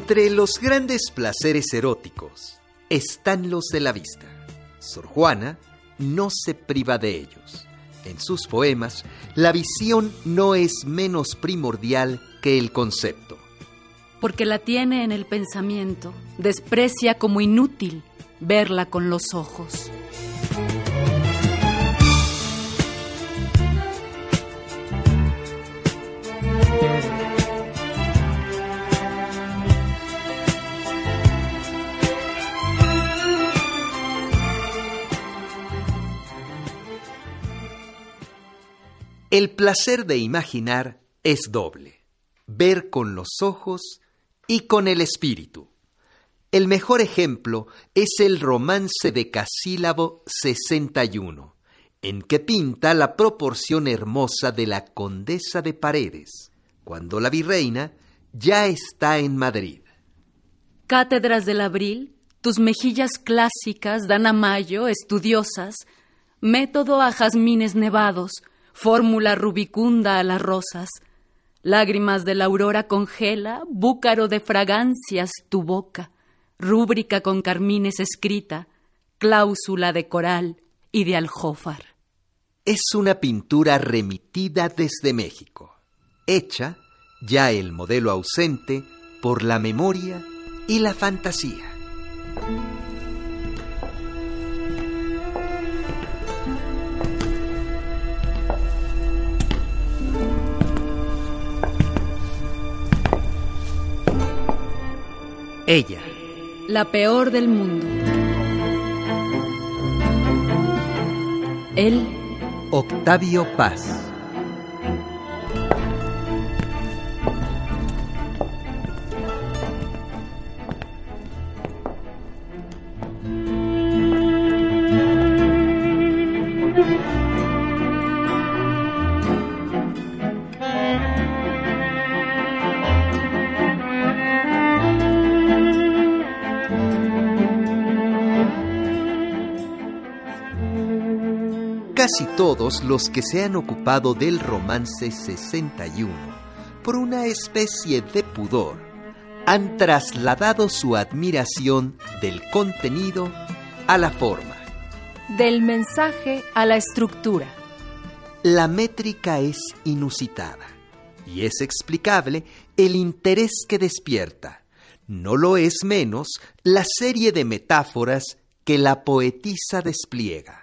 Entre los grandes placeres eróticos están los de la vista. Sor Juana no se priva de ellos. En sus poemas, la visión no es menos primordial que el concepto. Porque la tiene en el pensamiento, desprecia como inútil verla con los ojos. El placer de imaginar es doble, ver con los ojos y con el espíritu. El mejor ejemplo es el romance de Casílabo 61, en que pinta la proporción hermosa de la condesa de Paredes, cuando la virreina ya está en Madrid. Cátedras del abril, tus mejillas clásicas dan a mayo, estudiosas, método a jazmines nevados, fórmula rubicunda a las rosas. Lágrimas de la aurora congela, búcaro de fragancias tu boca, rúbrica con carmines escrita, cláusula de coral y de aljófar. Es una pintura remitida desde México, hecha, ya el modelo ausente, por la memoria y la fantasía. Ella. La peor del mundo. Él. Octavio Paz. Casi todos los que se han ocupado del romance 61, por una especie de pudor, han trasladado su admiración del contenido a la forma. Del mensaje a la estructura. La métrica es inusitada y es explicable el interés que despierta. No lo es menos la serie de metáforas que la poetisa despliega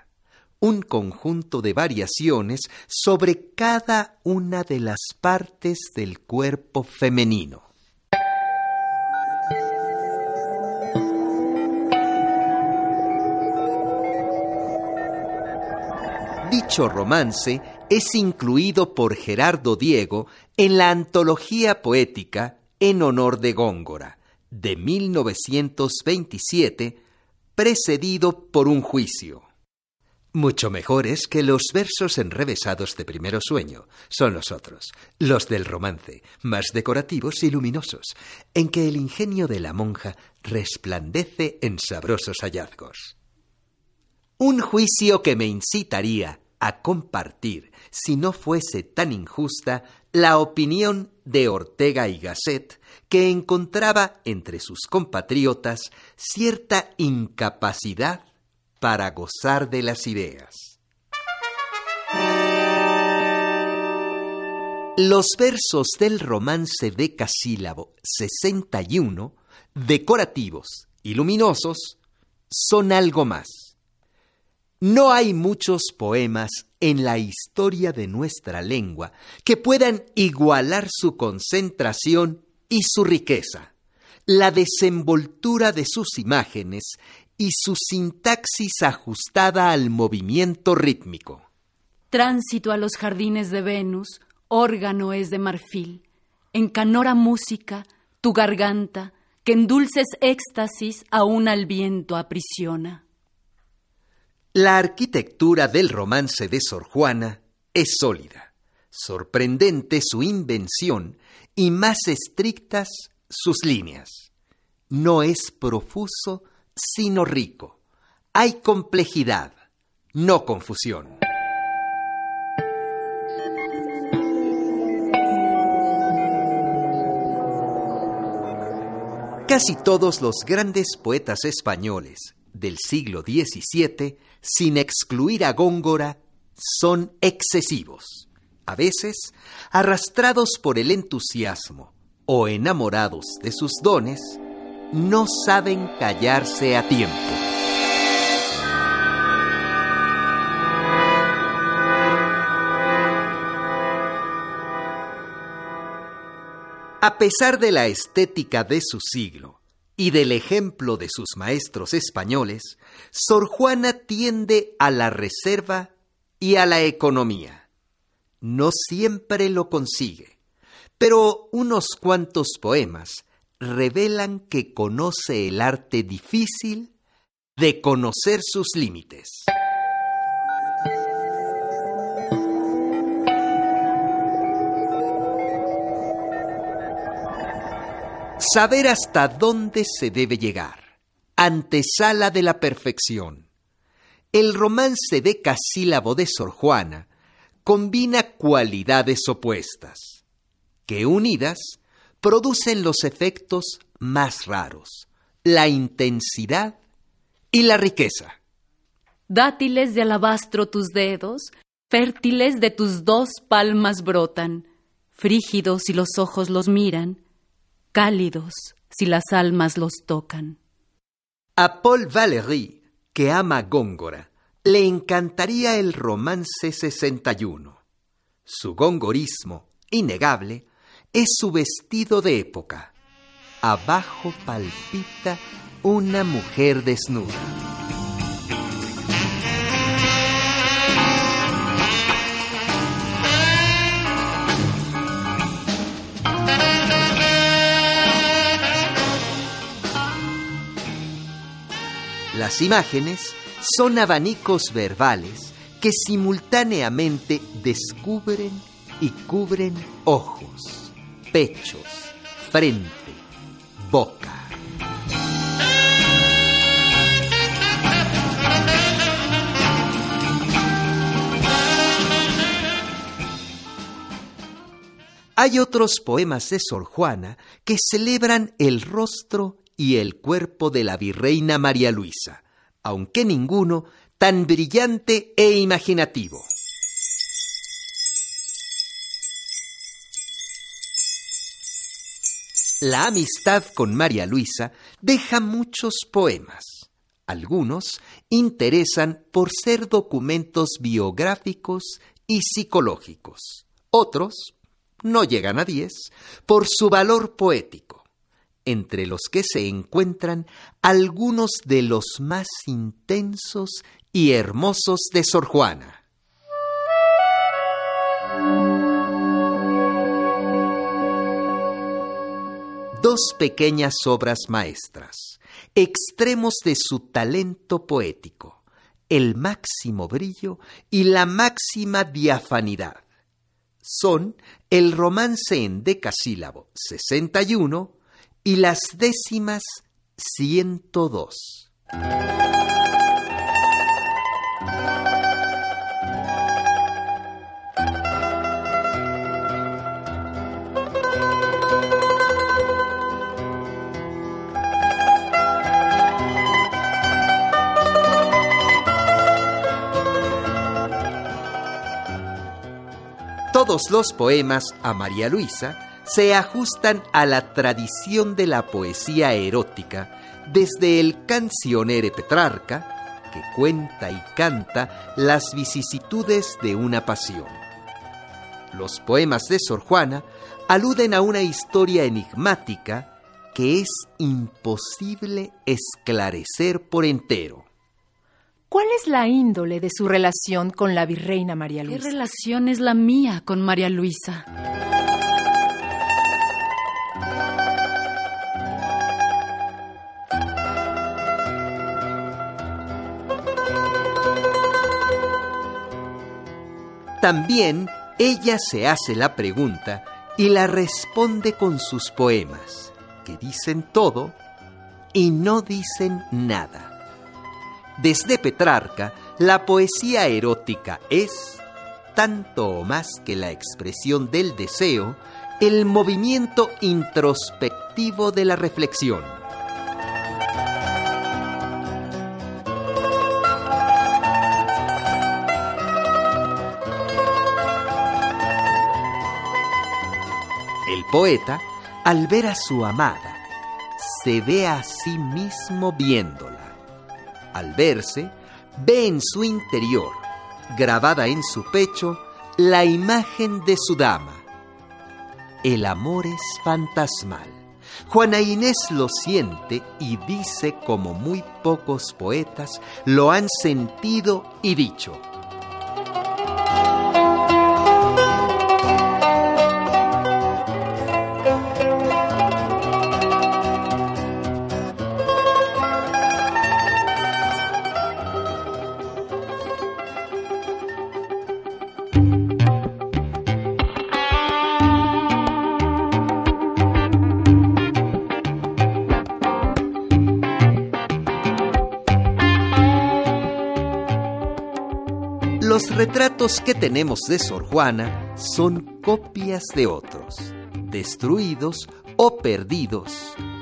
un conjunto de variaciones sobre cada una de las partes del cuerpo femenino. Dicho romance es incluido por Gerardo Diego en la antología poética En honor de Góngora, de 1927, precedido por un juicio. Mucho mejores que los versos enrevesados de primero sueño son los otros, los del romance, más decorativos y luminosos, en que el ingenio de la monja resplandece en sabrosos hallazgos. Un juicio que me incitaría a compartir, si no fuese tan injusta, la opinión de Ortega y Gasset, que encontraba entre sus compatriotas cierta incapacidad para gozar de las ideas. Los versos del romance de Casílabo 61, decorativos y luminosos, son algo más. No hay muchos poemas en la historia de nuestra lengua que puedan igualar su concentración y su riqueza, la desenvoltura de sus imágenes y su sintaxis ajustada al movimiento rítmico. Tránsito a los jardines de Venus, órgano es de marfil, encanora música tu garganta, que en dulces éxtasis aún al viento aprisiona. La arquitectura del romance de Sor Juana es sólida, sorprendente su invención y más estrictas sus líneas. No es profuso sino rico. Hay complejidad, no confusión. Casi todos los grandes poetas españoles del siglo XVII, sin excluir a Góngora, son excesivos, a veces arrastrados por el entusiasmo o enamorados de sus dones, no saben callarse a tiempo. A pesar de la estética de su siglo y del ejemplo de sus maestros españoles, Sor Juana tiende a la reserva y a la economía. No siempre lo consigue, pero unos cuantos poemas revelan que conoce el arte difícil de conocer sus límites. Saber hasta dónde se debe llegar, antesala de la perfección. El romance de Casílabo de Sor Juana combina cualidades opuestas, que unidas producen los efectos más raros, la intensidad y la riqueza. Dátiles de alabastro tus dedos, fértiles de tus dos palmas brotan, frígidos si los ojos los miran, cálidos si las almas los tocan. A Paul Valéry, que ama Góngora, le encantaría el romance 61. Su gongorismo, innegable, es su vestido de época. Abajo palpita una mujer desnuda. Las imágenes son abanicos verbales que simultáneamente descubren y cubren ojos pechos, frente, boca. Hay otros poemas de Sor Juana que celebran el rostro y el cuerpo de la virreina María Luisa, aunque ninguno tan brillante e imaginativo. La amistad con María Luisa deja muchos poemas. Algunos interesan por ser documentos biográficos y psicológicos. Otros no llegan a diez por su valor poético, entre los que se encuentran algunos de los más intensos y hermosos de Sor Juana. Dos pequeñas obras maestras, extremos de su talento poético, el máximo brillo y la máxima diafanidad. Son el romance en decasílabo 61 y las décimas 102. Los poemas a María Luisa se ajustan a la tradición de la poesía erótica desde el cancionere Petrarca, que cuenta y canta las vicisitudes de una pasión. Los poemas de Sor Juana aluden a una historia enigmática que es imposible esclarecer por entero. ¿Cuál es la índole de su relación con la virreina María Luisa? ¿Qué relación es la mía con María Luisa? También ella se hace la pregunta y la responde con sus poemas, que dicen todo y no dicen nada. Desde Petrarca, la poesía erótica es, tanto o más que la expresión del deseo, el movimiento introspectivo de la reflexión. El poeta, al ver a su amada, se ve a sí mismo viéndola al verse, ve en su interior, grabada en su pecho, la imagen de su dama. El amor es fantasmal. Juana Inés lo siente y dice como muy pocos poetas lo han sentido y dicho. Retratos que tenemos de Sor Juana son copias de otros, destruidos o perdidos,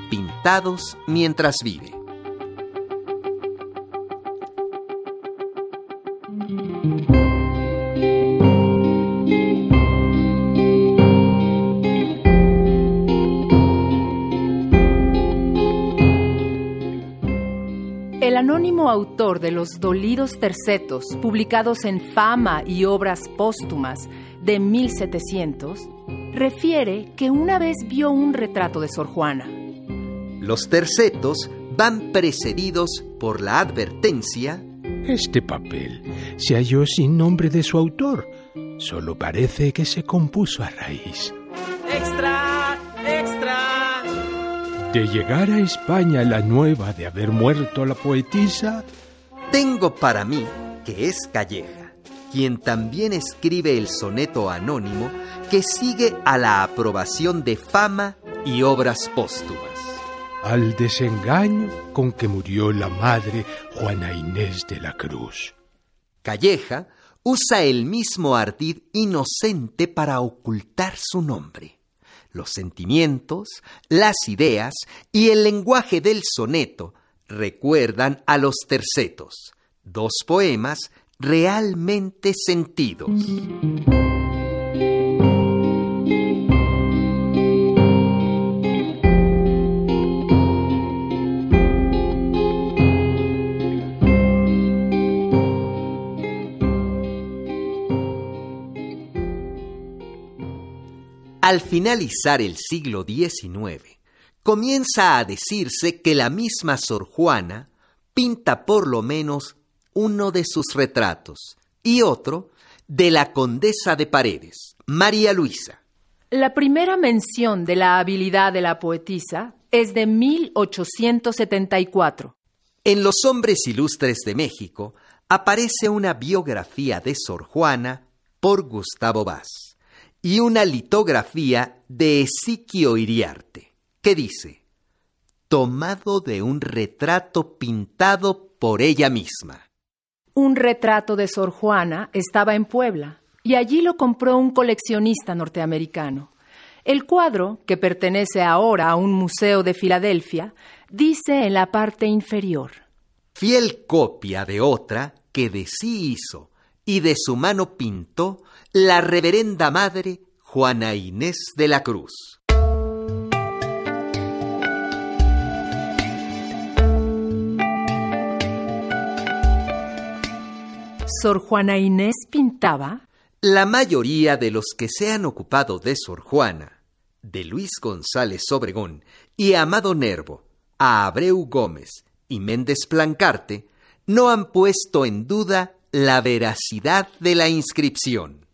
pintados mientras vive. Anónimo autor de los Dolidos Tercetos, publicados en Fama y Obras Póstumas de 1700, refiere que una vez vio un retrato de Sor Juana. Los tercetos van precedidos por la advertencia Este papel se halló sin nombre de su autor. Solo parece que se compuso a raíz ¡Extra! ¡Extra! De llegar a España la nueva de haber muerto la poetisa. Tengo para mí que es Calleja, quien también escribe el soneto anónimo que sigue a la aprobación de fama y obras póstumas. al desengaño con que murió la madre Juana Inés de la Cruz. Calleja usa el mismo ardid inocente para ocultar su nombre. Los sentimientos, las ideas y el lenguaje del soneto recuerdan a los tercetos, dos poemas realmente sentidos. Al finalizar el siglo XIX, comienza a decirse que la misma Sor Juana pinta por lo menos uno de sus retratos y otro de la condesa de Paredes, María Luisa. La primera mención de la habilidad de la poetisa es de 1874. En Los Hombres Ilustres de México aparece una biografía de Sor Juana por Gustavo Vaz y una litografía de Esiquio Iriarte, que dice, tomado de un retrato pintado por ella misma. Un retrato de Sor Juana estaba en Puebla y allí lo compró un coleccionista norteamericano. El cuadro, que pertenece ahora a un museo de Filadelfia, dice en la parte inferior. Fiel copia de otra que de sí hizo y de su mano pintó la reverenda madre Juana Inés de la Cruz. Sor Juana Inés pintaba La mayoría de los que se han ocupado de Sor Juana, de Luis González Obregón y Amado Nervo, a Abreu Gómez y Méndez Plancarte, no han puesto en duda la veracidad de la inscripción.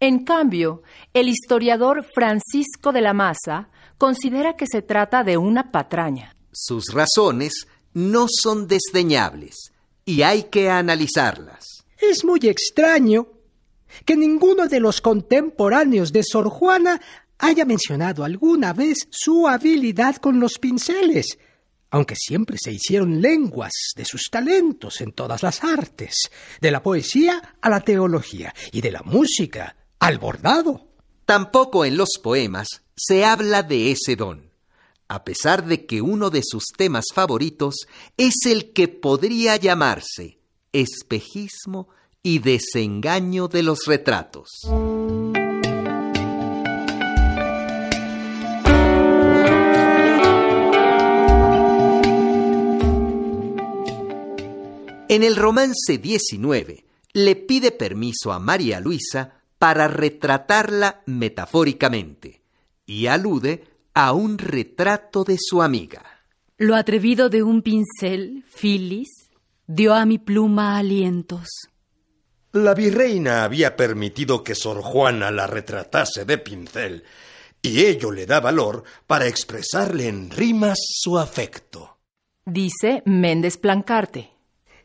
En cambio, el historiador Francisco de la Maza considera que se trata de una patraña. Sus razones no son desdeñables y hay que analizarlas. Es muy extraño que ninguno de los contemporáneos de Sor Juana haya mencionado alguna vez su habilidad con los pinceles, aunque siempre se hicieron lenguas de sus talentos en todas las artes, de la poesía a la teología y de la música al bordado. Tampoco en los poemas se habla de ese don, a pesar de que uno de sus temas favoritos es el que podría llamarse espejismo y desengaño de los retratos. En el romance 19 le pide permiso a María Luisa para retratarla metafóricamente y alude a un retrato de su amiga. Lo atrevido de un pincel, Phyllis, dio a mi pluma alientos. La virreina había permitido que Sor Juana la retratase de pincel, y ello le da valor para expresarle en rimas su afecto. Dice Méndez Plancarte.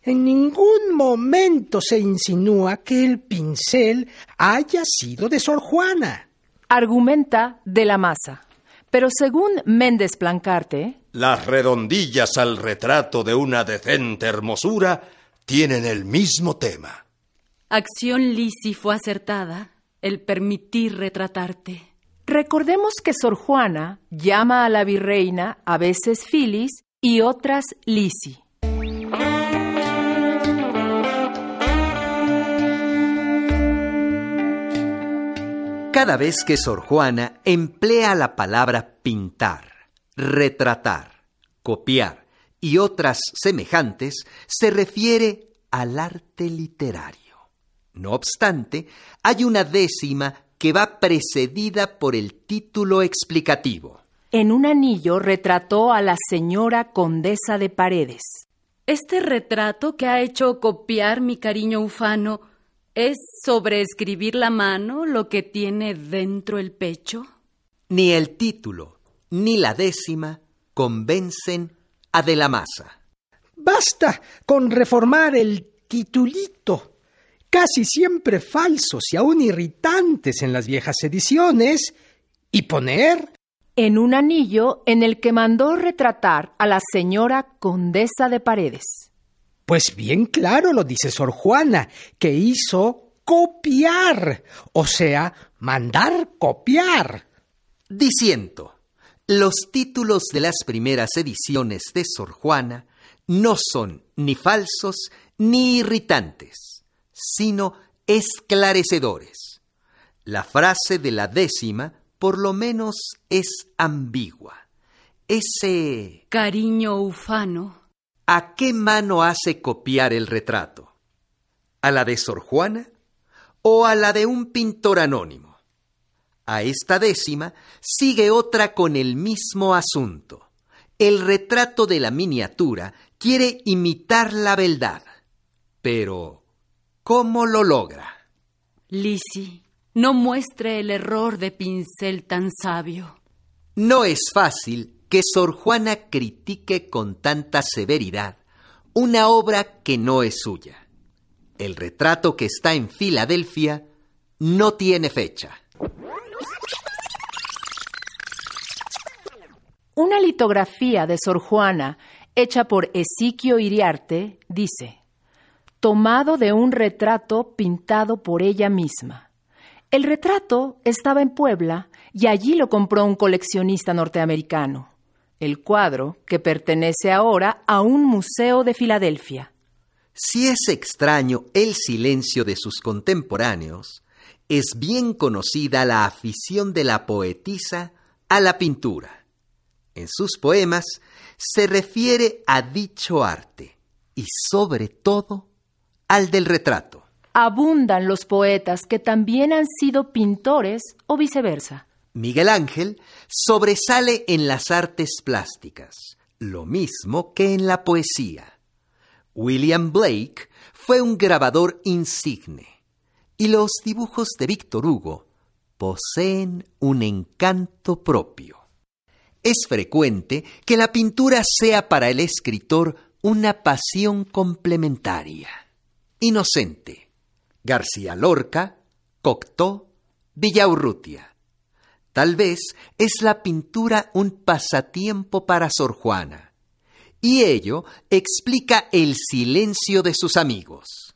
En ningún momento se insinúa que el pincel haya sido de Sor Juana. Argumenta de la masa. Pero según Méndez Plancarte, Las redondillas al retrato de una decente hermosura tienen el mismo tema. Acción Lisi fue acertada, el permitir retratarte. recordemos que Sor Juana llama a la virreina a veces Filis y otras Lisi. Cada vez que Sor Juana emplea la palabra pintar, retratar, copiar y otras semejantes, se refiere al arte literario. No obstante, hay una décima que va precedida por el título explicativo. En un anillo retrató a la señora condesa de Paredes. Este retrato que ha hecho copiar mi cariño ufano es sobre escribir la mano lo que tiene dentro el pecho. Ni el título ni la décima convencen a De la Masa. Basta con reformar el titulito, casi siempre falsos y aún irritantes en las viejas ediciones, y poner En un anillo en el que mandó retratar a la señora condesa de Paredes. Pues bien claro lo dice Sor Juana, que hizo copiar, o sea, mandar copiar. Diciendo, los títulos de las primeras ediciones de Sor Juana no son ni falsos ni irritantes, sino esclarecedores. La frase de la décima, por lo menos, es ambigua. Ese Cariño ufano. ¿A qué mano hace copiar el retrato? ¿A la de Sor Juana o a la de un pintor anónimo? A esta décima sigue otra con el mismo asunto. El retrato de la miniatura quiere imitar la beldad. Pero, ¿cómo lo logra? Lisi, no muestre el error de pincel tan sabio. No es fácil que Sor Juana critique con tanta severidad una obra que no es suya. El retrato que está en Filadelfia no tiene fecha. Una litografía de Sor Juana, hecha por Esiquio Iriarte, dice, tomado de un retrato pintado por ella misma. El retrato estaba en Puebla y allí lo compró un coleccionista norteamericano. El cuadro, que pertenece ahora a un museo de Filadelfia. Si es extraño el silencio de sus contemporáneos, es bien conocida la afición de la poetisa a la pintura. En sus poemas se refiere a dicho arte y sobre todo al del retrato. Abundan los poetas que también han sido pintores o viceversa. Miguel Ángel sobresale en las artes plásticas, lo mismo que en la poesía. William Blake fue un grabador insigne y los dibujos de Víctor Hugo poseen un encanto propio. Es frecuente que la pintura sea para el escritor una pasión complementaria. Inocente. García Lorca, Cocteau, Villaurrutia. Tal vez es la pintura un pasatiempo para Sor Juana, y ello explica el silencio de sus amigos.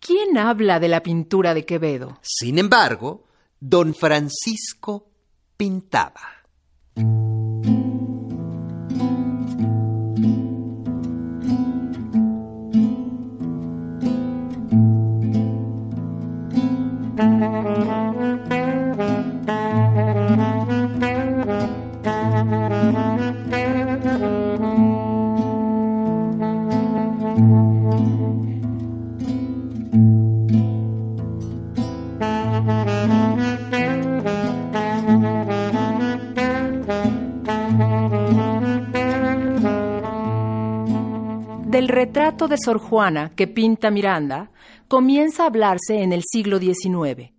¿Quién habla de la pintura de Quevedo? Sin embargo, don Francisco pintaba. De Sor Juana que pinta Miranda comienza a hablarse en el siglo XIX.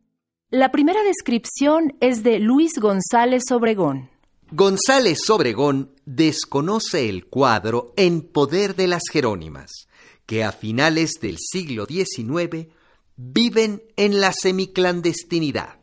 La primera descripción es de Luis González Obregón. González Obregón desconoce el cuadro En poder de las Jerónimas, que a finales del siglo XIX viven en la semiclandestinidad.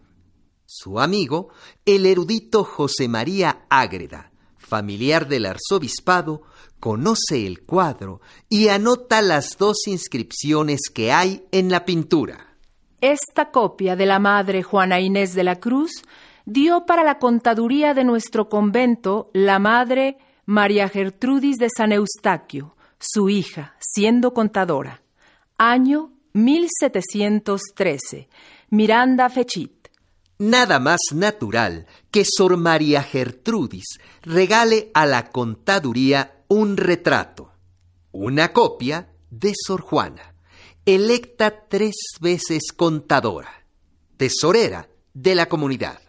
Su amigo, el erudito José María Ágreda, familiar del arzobispado, conoce el cuadro y anota las dos inscripciones que hay en la pintura. Esta copia de la Madre Juana Inés de la Cruz dio para la contaduría de nuestro convento la Madre María Gertrudis de San Eustaquio, su hija, siendo contadora. Año 1713. Miranda Fechit. Nada más natural que Sor María Gertrudis regale a la contaduría un retrato, una copia de Sor Juana, electa tres veces contadora, tesorera de la comunidad.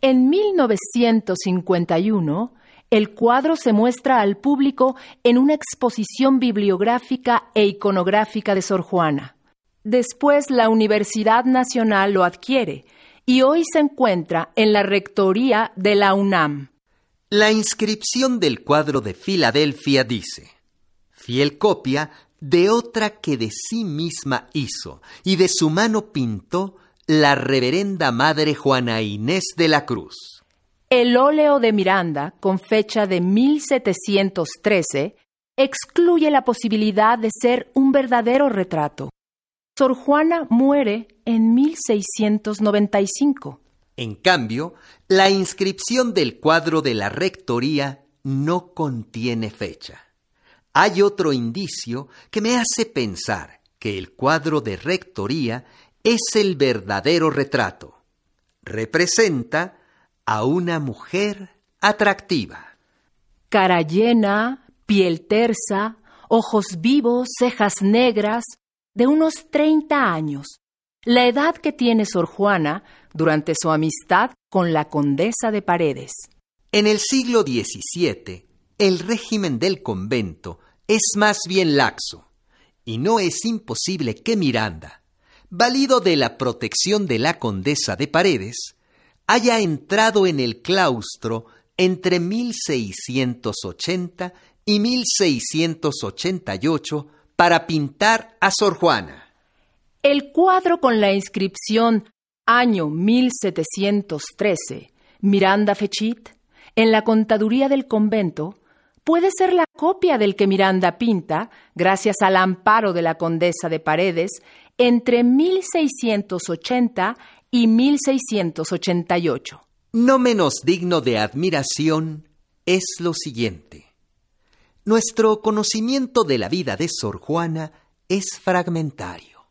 En 1951, el cuadro se muestra al público en una exposición bibliográfica e iconográfica de Sor Juana. Después la Universidad Nacional lo adquiere y hoy se encuentra en la rectoría de la UNAM. La inscripción del cuadro de Filadelfia dice, fiel copia de otra que de sí misma hizo y de su mano pintó la reverenda Madre Juana Inés de la Cruz. El óleo de Miranda, con fecha de 1713, excluye la posibilidad de ser un verdadero retrato. Sor Juana muere en 1695. En cambio, la inscripción del cuadro de la Rectoría no contiene fecha. Hay otro indicio que me hace pensar que el cuadro de Rectoría es el verdadero retrato. Representa a una mujer atractiva. Cara llena, piel tersa, ojos vivos, cejas negras, de unos 30 años, la edad que tiene Sor Juana durante su amistad con la condesa de Paredes. En el siglo XVII, el régimen del convento es más bien laxo, y no es imposible que Miranda, valido de la protección de la condesa de Paredes, haya entrado en el claustro entre 1680 y 1688 para pintar a Sor Juana. El cuadro con la inscripción Año 1713, Miranda Fechit, en la contaduría del convento, puede ser la copia del que Miranda pinta, gracias al amparo de la condesa de Paredes, entre 1680 y 1688. No menos digno de admiración es lo siguiente. Nuestro conocimiento de la vida de Sor Juana es fragmentario,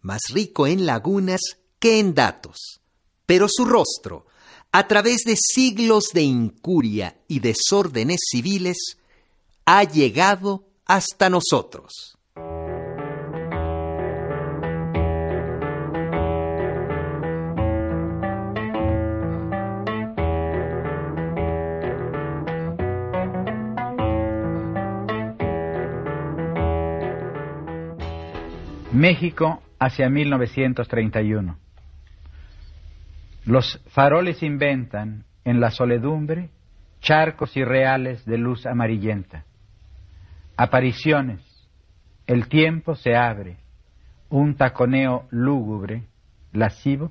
más rico en lagunas que en datos, pero su rostro, a través de siglos de incuria y desórdenes civiles, ha llegado hasta nosotros. México hacia 1931. Los faroles inventan en la soledumbre charcos irreales de luz amarillenta. Apariciones. El tiempo se abre. Un taconeo lúgubre, lascivo.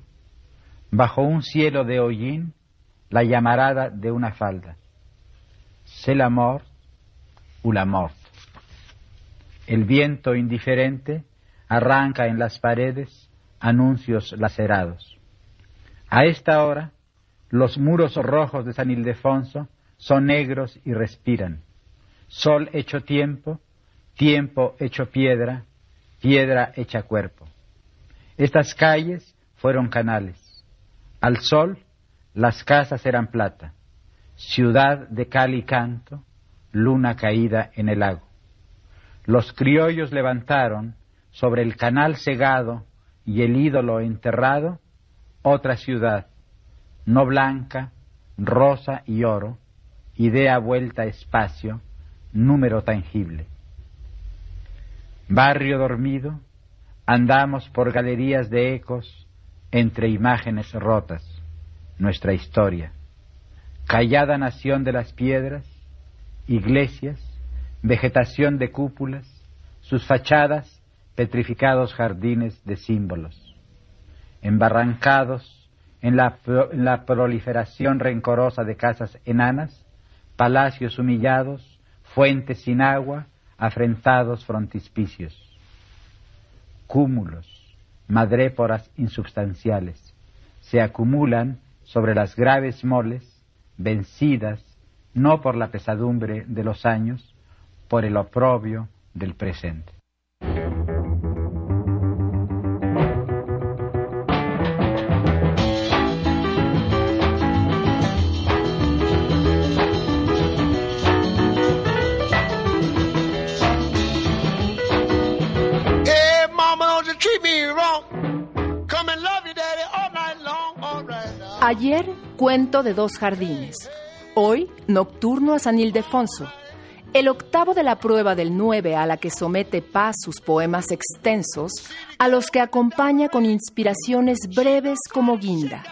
Bajo un cielo de hollín, la llamarada de una falda. C'est la mort ou la mort. El viento indiferente arranca en las paredes anuncios lacerados. A esta hora, los muros rojos de San Ildefonso son negros y respiran. Sol hecho tiempo, tiempo hecho piedra, piedra hecha cuerpo. Estas calles fueron canales. Al sol, las casas eran plata. Ciudad de cal y canto, luna caída en el lago. Los criollos levantaron sobre el canal cegado y el ídolo enterrado, otra ciudad, no blanca, rosa y oro, idea vuelta espacio, número tangible. Barrio dormido, andamos por galerías de ecos entre imágenes rotas, nuestra historia. Callada nación de las piedras, iglesias, vegetación de cúpulas, sus fachadas, petrificados jardines de símbolos. Embarrancados en la, proliferación rencorosa de casas enanas, palacios humillados, fuentes sin agua, afrentados frontispicios, cúmulos, madréporas insubstanciales, se acumulan sobre las graves moles, vencidas no por la pesadumbre de los años, por el oprobio del presente. Ayer, cuento de dos jardines. Hoy, nocturno a San Ildefonso. El octavo de la prueba del 9 a la que somete Paz sus poemas extensos, a los que acompaña con inspiraciones breves como guinda.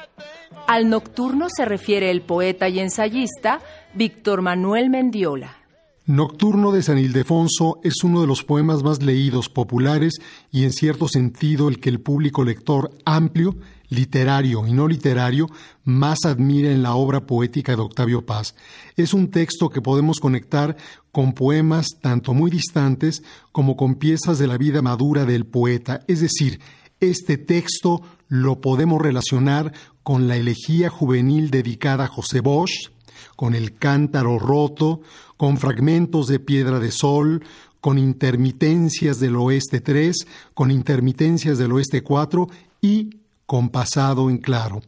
Al nocturno se refiere el poeta y ensayista Víctor Manuel Mendiola. Nocturno de San Ildefonso es uno de los poemas más leídos, populares y en cierto sentido el que el público lector amplio literario y no literario más admira en la obra poética de Octavio Paz. Es un texto que podemos conectar con poemas tanto muy distantes como con piezas de la vida madura del poeta, es decir, este texto lo podemos relacionar con la elegía juvenil dedicada a José Bosch, con el cántaro roto, con fragmentos de piedra de sol, con intermitencias del oeste 3, con intermitencias del oeste 4 y compasado en claro.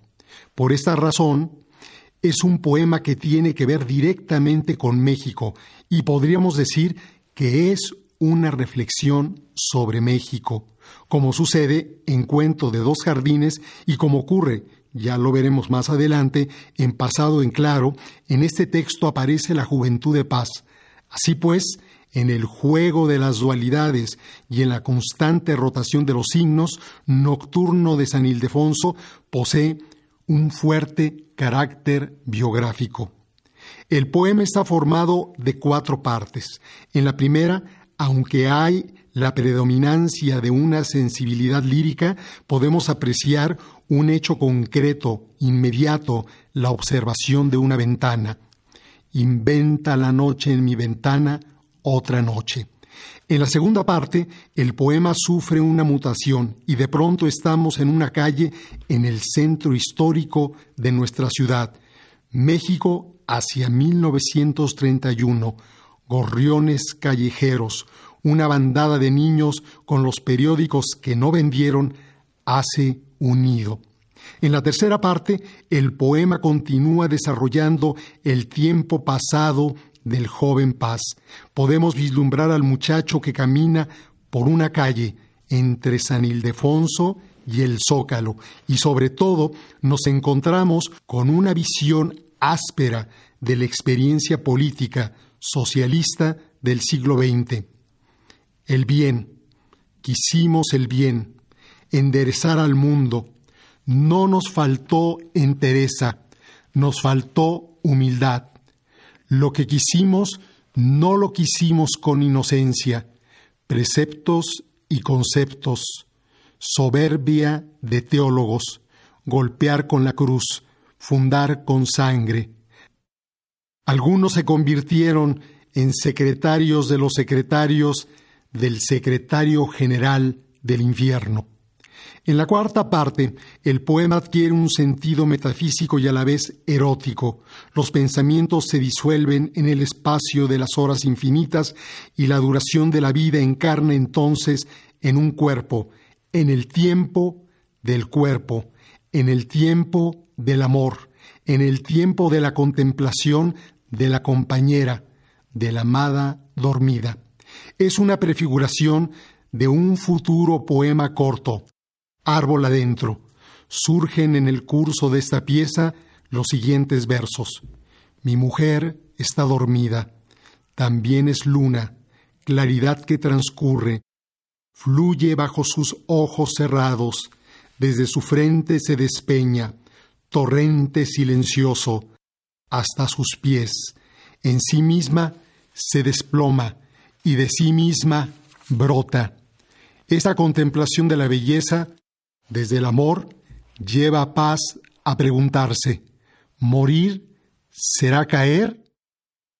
Por esta razón, es un poema que tiene que ver directamente con México y podríamos decir que es una reflexión sobre México, como sucede en Cuento de dos jardines y como ocurre, ya lo veremos más adelante, en Pasado en Claro, en este texto aparece la juventud de paz. Así pues, en el juego de las dualidades y en la constante rotación de los signos, Nocturno de San Ildefonso posee un fuerte carácter biográfico. El poema está formado de cuatro partes. En la primera, aunque hay la predominancia de una sensibilidad lírica, podemos apreciar un hecho concreto, inmediato, la observación de una ventana. Inventa la noche en mi ventana otra noche. En la segunda parte, el poema sufre una mutación y de pronto estamos en una calle en el centro histórico de nuestra ciudad, México hacia 1931, gorriones callejeros, una bandada de niños con los periódicos que no vendieron hace un nido. En la tercera parte, el poema continúa desarrollando el tiempo pasado del joven Paz. Podemos vislumbrar al muchacho que camina por una calle entre San Ildefonso y el Zócalo, y sobre todo nos encontramos con una visión áspera de la experiencia política socialista del siglo XX. El bien, quisimos el bien, enderezar al mundo. No nos faltó entereza, nos faltó humildad. Lo que quisimos no lo quisimos con inocencia, preceptos y conceptos, soberbia de teólogos, golpear con la cruz, fundar con sangre. Algunos se convirtieron en secretarios de los secretarios del secretario general del infierno. En la cuarta parte, el poema adquiere un sentido metafísico y a la vez erótico. Los pensamientos se disuelven en el espacio de las horas infinitas y la duración de la vida encarna entonces en un cuerpo, en el tiempo del cuerpo, en el tiempo del amor, en el tiempo de la contemplación de la compañera, de la amada dormida. Es una prefiguración de un futuro poema corto, árbol adentro, surgen en el curso de esta pieza los siguientes versos. Mi mujer está dormida, también es luna, claridad que transcurre, fluye bajo sus ojos cerrados, desde su frente se despeña, torrente silencioso, hasta sus pies. En sí misma se desploma y de sí misma brota. Esta contemplación de la belleza, desde el amor, lleva a paz a preguntarse, ¿morir será caer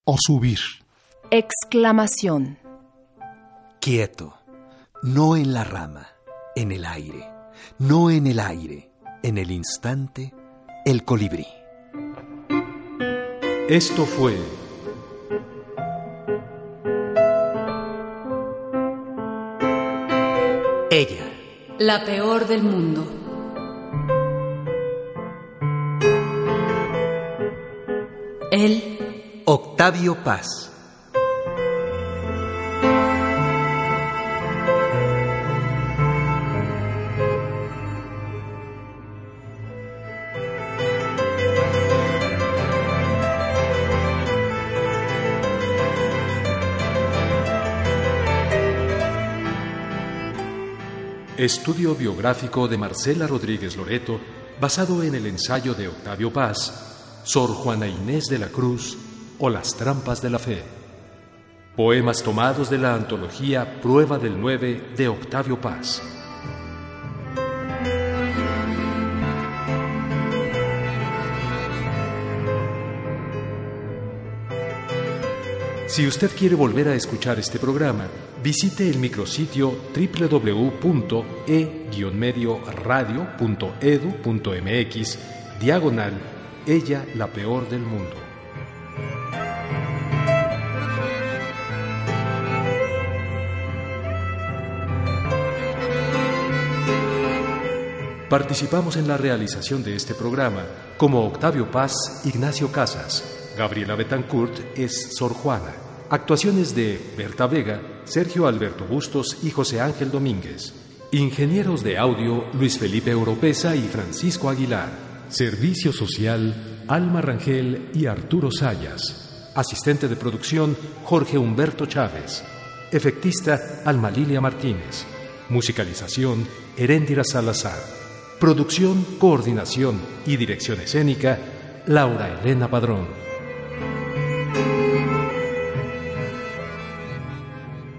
o subir? Exclamación. Quieto, no en la rama, en el aire, no en el aire, en el instante, el colibrí. Esto fue Ella. La peor del mundo. Él. Octavio Paz. Estudio biográfico de Marcela Rodríguez Loreto, basado en el ensayo de Octavio Paz, Sor Juana Inés de la Cruz o Las Trampas de la Fe. Poemas tomados de la antología Prueba del 9 de Octavio Paz. Si usted quiere volver a escuchar este programa, visite el micrositio www.e-medioradio.edu.mx diagonal Ella la peor del mundo. Participamos en la realización de este programa como Octavio Paz, Ignacio Casas, Gabriela Betancourt es Sor Juana. Actuaciones de Berta Vega, Sergio Alberto Bustos y José Ángel Domínguez. Ingenieros de audio Luis Felipe Europeza y Francisco Aguilar. Servicio social Alma Rangel y Arturo Sayas. Asistente de producción Jorge Humberto Chávez. Efectista Alma Lilia Martínez. Musicalización Heréndira Salazar. Producción, coordinación y dirección escénica Laura Elena Padrón.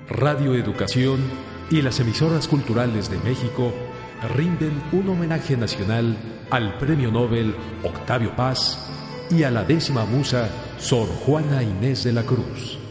Radio Educación y las emisoras culturales de México rinden un homenaje nacional al Premio Nobel Octavio Paz y a la décima musa Sor Juana Inés de la Cruz.